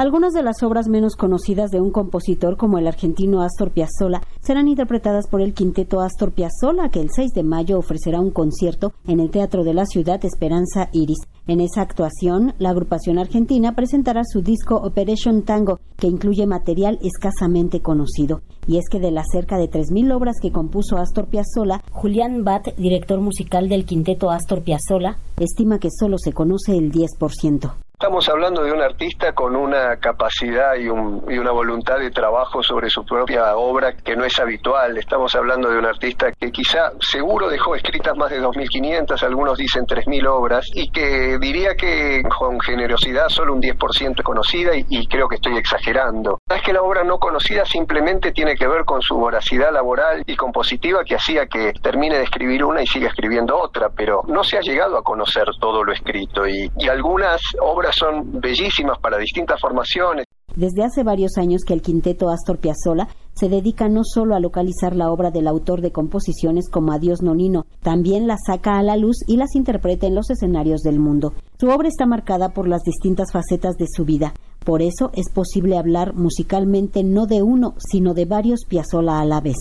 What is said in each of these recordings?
Algunas de las obras menos conocidas de un compositor como el argentino Astor Piazzolla serán interpretadas por el quinteto Astor Piazzolla, que el 6 de mayo ofrecerá un concierto en el Teatro de la Ciudad Esperanza Iris. En esa actuación, la agrupación argentina presentará su disco Operation Tango, que incluye material escasamente conocido. Y es que de las cerca de 3.000 obras que compuso Astor Piazzolla, Julián Bat, director musical del quinteto Astor Piazzolla, estima que solo se conoce el 10%. Estamos hablando de un artista con una capacidad y, una voluntad de trabajo sobre su propia obra que no es habitual. Estamos hablando de un artista que quizá seguro dejó escritas más de 2.500, algunos dicen 3.000 obras, y que diría que con generosidad solo un 10% conocida y, creo que estoy exagerando. Es que la obra no conocida simplemente tiene que ver con su voracidad laboral y compositiva que hacía que termine de escribir una y siga escribiendo otra, pero no se ha llegado a conocer todo lo escrito y algunas obras son bellísimas para distintas formaciones. Desde hace varios años que el quinteto Astor Piazzolla se dedica no solo a localizar la obra del autor de composiciones como Adiós Nonino, también la saca a la luz y las interpreta en los escenarios del mundo. Su obra está marcada por las distintas facetas de su vida, por eso es posible hablar musicalmente no de uno, sino de varios Piazzolla a la vez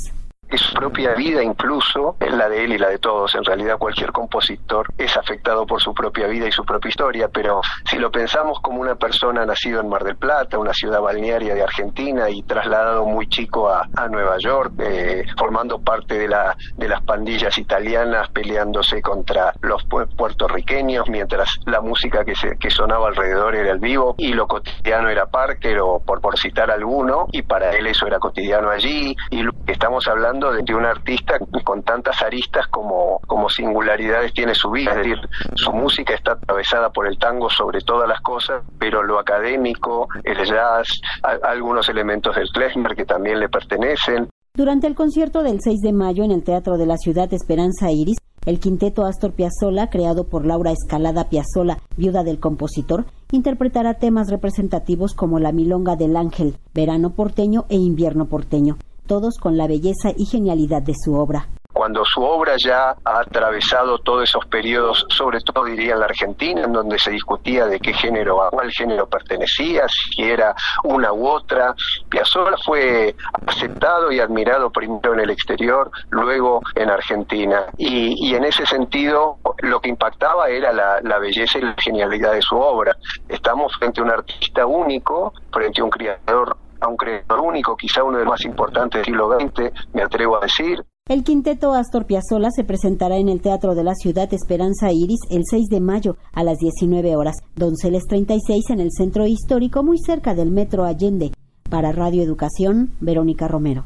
que su propia vida incluso, la de él y la de todos, en realidad cualquier compositor es afectado por su propia vida y su propia historia, pero si lo pensamos como una persona nacido en Mar del Plata, una ciudad balnearia de Argentina y trasladado muy chico a, Nueva York, eh, formando parte de, la, de las pandillas italianas peleándose contra los puertorriqueños, mientras la música que, se, que sonaba alrededor era el vivo y lo cotidiano era Parker o por, por citar alguno, y para él eso era cotidiano allí, y estamos hablando de un artista con tantas aristas como, como singularidades tiene su vida, es decir, su música está atravesada por el tango sobre todas las cosas, pero lo académico, el jazz, algunos elementos del klezmer que también le pertenecen. Durante el concierto del 6 de mayo en el Teatro de la Ciudad Esperanza Iris, el quinteto Astor Piazzolla, creado por Laura Escalada Piazzolla, viuda del compositor, interpretará temas representativos como La Milonga del Ángel, Verano porteño e Invierno porteño todos con la belleza y genialidad de su obra cuando su obra ya ha atravesado todos esos periodos, sobre todo diría en la Argentina, en donde se discutía de qué género, a cuál género pertenecía, si era una u otra. Piazzolla fue aceptado y admirado primero en el exterior, luego en Argentina. Y, en ese sentido, lo que impactaba era la, la belleza y la genialidad de su obra. Estamos frente a un artista único, frente a un creador a un creador único, quizá uno de los más importantes del siglo XX, me atrevo a decir. El quinteto Astor Piazzolla se presentará en el Teatro de la Ciudad Esperanza Iris el 6 de mayo a las 19 horas, Donceles 36 en el Centro Histórico muy cerca del Metro Allende. Para Radio Educación, Verónica Romero.